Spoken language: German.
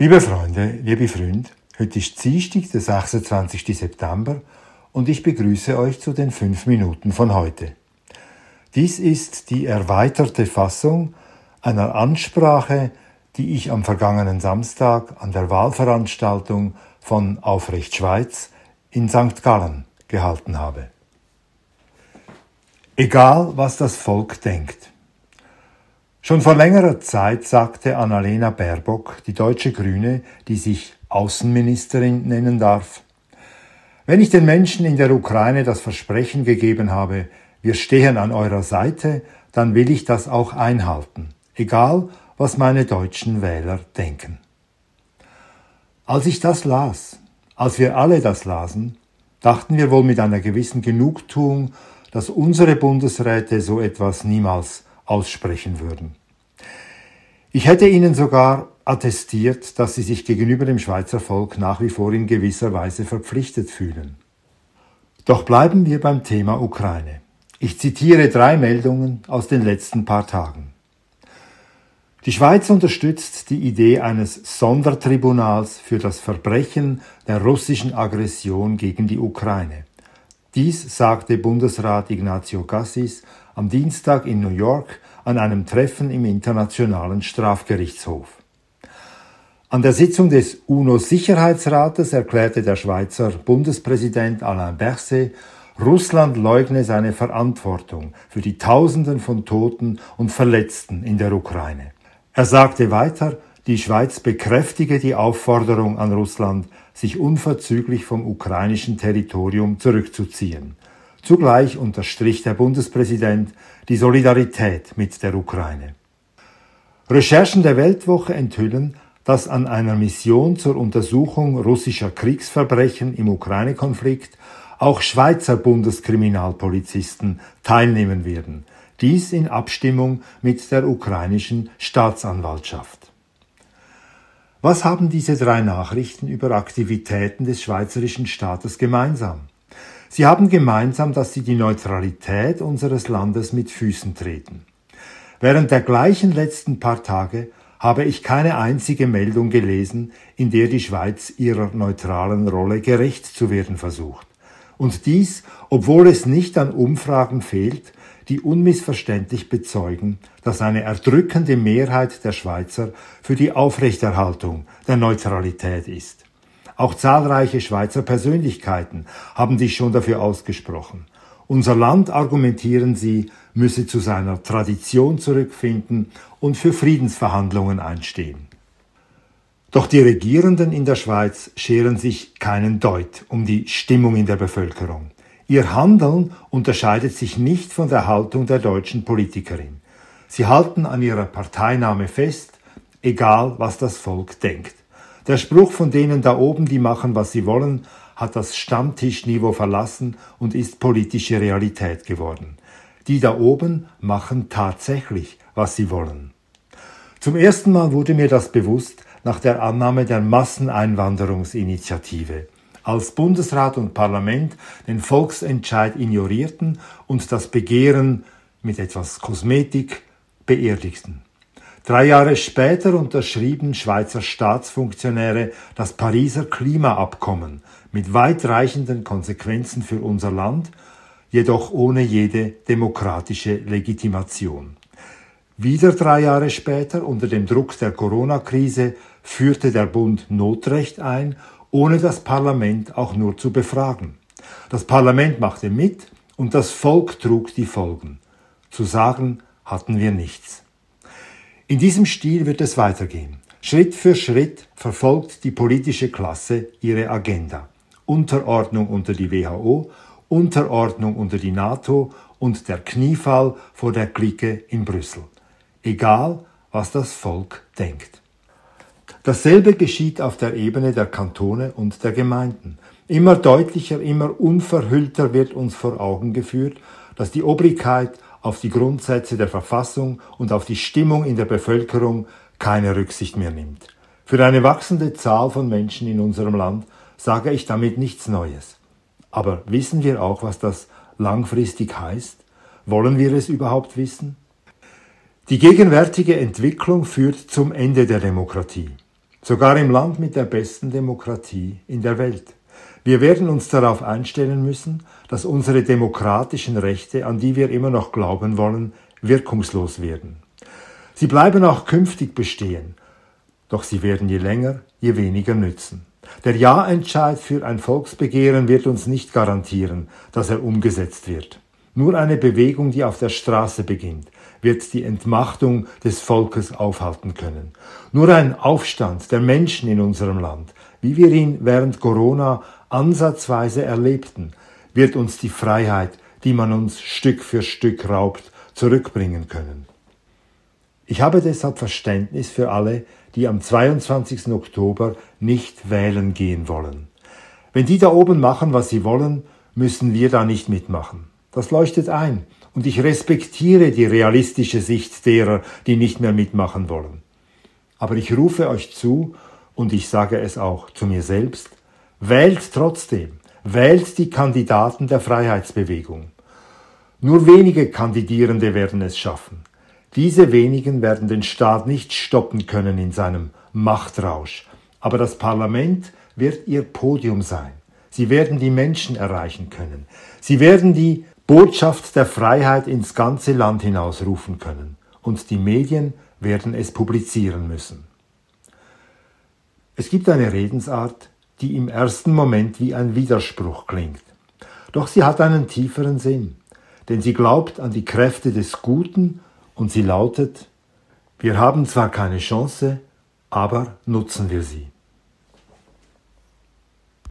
Liebe Freunde, liebe Freunde, heute ist Dienstag, der 26. September und ich begrüße euch zu den fünf Minuten von heute. Dies ist die erweiterte Fassung einer Ansprache, die ich am vergangenen Samstag an der Wahlveranstaltung von Aufrecht Schweiz in St. Gallen gehalten habe. Egal, was das Volk denkt. Schon vor längerer Zeit sagte Annalena Baerbock, die deutsche Grüne, die sich Außenministerin nennen darf, wenn ich den Menschen in der Ukraine das Versprechen gegeben habe, wir stehen an eurer Seite, dann will ich das auch einhalten, egal was meine deutschen Wähler denken. Als ich das las, als wir alle das lasen, dachten wir wohl mit einer gewissen Genugtuung, dass unsere Bundesräte so etwas niemals aussprechen würden. Ich hätte ihnen sogar attestiert, dass sie sich gegenüber dem Schweizer Volk nach wie vor in gewisser Weise verpflichtet fühlen. Doch bleiben wir beim Thema Ukraine. Ich zitiere drei Meldungen aus den letzten paar Tagen. Die Schweiz unterstützt die Idee eines Sondertribunals für das Verbrechen der russischen Aggression gegen die Ukraine. Dies sagte Bundesrat Ignacio Cassis am Dienstag in New York an einem Treffen im Internationalen Strafgerichtshof. An der Sitzung des UNO-Sicherheitsrates erklärte der Schweizer Bundespräsident Alain Berset, Russland leugne seine Verantwortung für die Tausenden von Toten und Verletzten in der Ukraine. Er sagte weiter, die Schweiz bekräftige die Aufforderung an Russland, sich unverzüglich vom ukrainischen Territorium zurückzuziehen. Zugleich unterstrich der Bundespräsident die Solidarität mit der Ukraine. Recherchen der Weltwoche enthüllen, dass an einer Mission zur Untersuchung russischer Kriegsverbrechen im Ukraine-Konflikt auch Schweizer Bundeskriminalpolizisten teilnehmen werden, dies in Abstimmung mit der ukrainischen Staatsanwaltschaft. Was haben diese drei Nachrichten über Aktivitäten des schweizerischen Staates gemeinsam? Sie haben gemeinsam, dass sie die Neutralität unseres Landes mit Füßen treten. Während der gleichen letzten paar Tage habe ich keine einzige Meldung gelesen, in der die Schweiz ihrer neutralen Rolle gerecht zu werden versucht. Und dies, obwohl es nicht an Umfragen fehlt, die unmissverständlich bezeugen, dass eine erdrückende Mehrheit der Schweizer für die Aufrechterhaltung der Neutralität ist. Auch zahlreiche Schweizer Persönlichkeiten haben sich schon dafür ausgesprochen. Unser Land, argumentieren sie, müsse zu seiner Tradition zurückfinden und für Friedensverhandlungen einstehen. Doch die Regierenden in der Schweiz scheren sich keinen Deut um die Stimmung in der Bevölkerung. Ihr Handeln unterscheidet sich nicht von der Haltung der deutschen Politikerin. Sie halten an ihrer Parteinahme fest, egal was das Volk denkt. Der Spruch von denen da oben, die machen, was sie wollen, hat das Stammtischniveau verlassen und ist politische Realität geworden. Die da oben machen tatsächlich, was sie wollen. Zum ersten Mal wurde mir das bewusst nach der Annahme der Masseneinwanderungsinitiative als Bundesrat und Parlament den Volksentscheid ignorierten und das Begehren mit etwas Kosmetik beerdigten. Drei Jahre später unterschrieben Schweizer Staatsfunktionäre das Pariser Klimaabkommen mit weitreichenden Konsequenzen für unser Land, jedoch ohne jede demokratische Legitimation. Wieder drei Jahre später, unter dem Druck der Corona-Krise, führte der Bund Notrecht ein ohne das Parlament auch nur zu befragen. Das Parlament machte mit und das Volk trug die Folgen. Zu sagen hatten wir nichts. In diesem Stil wird es weitergehen. Schritt für Schritt verfolgt die politische Klasse ihre Agenda. Unterordnung unter die WHO, Unterordnung unter die NATO und der Kniefall vor der Clique in Brüssel. Egal, was das Volk denkt. Dasselbe geschieht auf der Ebene der Kantone und der Gemeinden. Immer deutlicher, immer unverhüllter wird uns vor Augen geführt, dass die Obrigkeit auf die Grundsätze der Verfassung und auf die Stimmung in der Bevölkerung keine Rücksicht mehr nimmt. Für eine wachsende Zahl von Menschen in unserem Land sage ich damit nichts Neues. Aber wissen wir auch, was das langfristig heißt? Wollen wir es überhaupt wissen? Die gegenwärtige Entwicklung führt zum Ende der Demokratie. Sogar im Land mit der besten Demokratie in der Welt. Wir werden uns darauf einstellen müssen, dass unsere demokratischen Rechte, an die wir immer noch glauben wollen, wirkungslos werden. Sie bleiben auch künftig bestehen, doch sie werden je länger, je weniger nützen. Der Ja-Entscheid für ein Volksbegehren wird uns nicht garantieren, dass er umgesetzt wird. Nur eine Bewegung, die auf der Straße beginnt, wird die Entmachtung des Volkes aufhalten können. Nur ein Aufstand der Menschen in unserem Land, wie wir ihn während Corona ansatzweise erlebten, wird uns die Freiheit, die man uns Stück für Stück raubt, zurückbringen können. Ich habe deshalb Verständnis für alle, die am 22. Oktober nicht wählen gehen wollen. Wenn die da oben machen, was sie wollen, müssen wir da nicht mitmachen. Das leuchtet ein und ich respektiere die realistische Sicht derer, die nicht mehr mitmachen wollen. Aber ich rufe euch zu, und ich sage es auch zu mir selbst, wählt trotzdem, wählt die Kandidaten der Freiheitsbewegung. Nur wenige Kandidierende werden es schaffen. Diese wenigen werden den Staat nicht stoppen können in seinem Machtrausch, aber das Parlament wird ihr Podium sein. Sie werden die Menschen erreichen können. Sie werden die Botschaft der Freiheit ins ganze Land hinausrufen können. Und die Medien werden es publizieren müssen. Es gibt eine Redensart, die im ersten Moment wie ein Widerspruch klingt. Doch sie hat einen tieferen Sinn, denn sie glaubt an die Kräfte des Guten und sie lautet, wir haben zwar keine Chance, aber nutzen wir sie.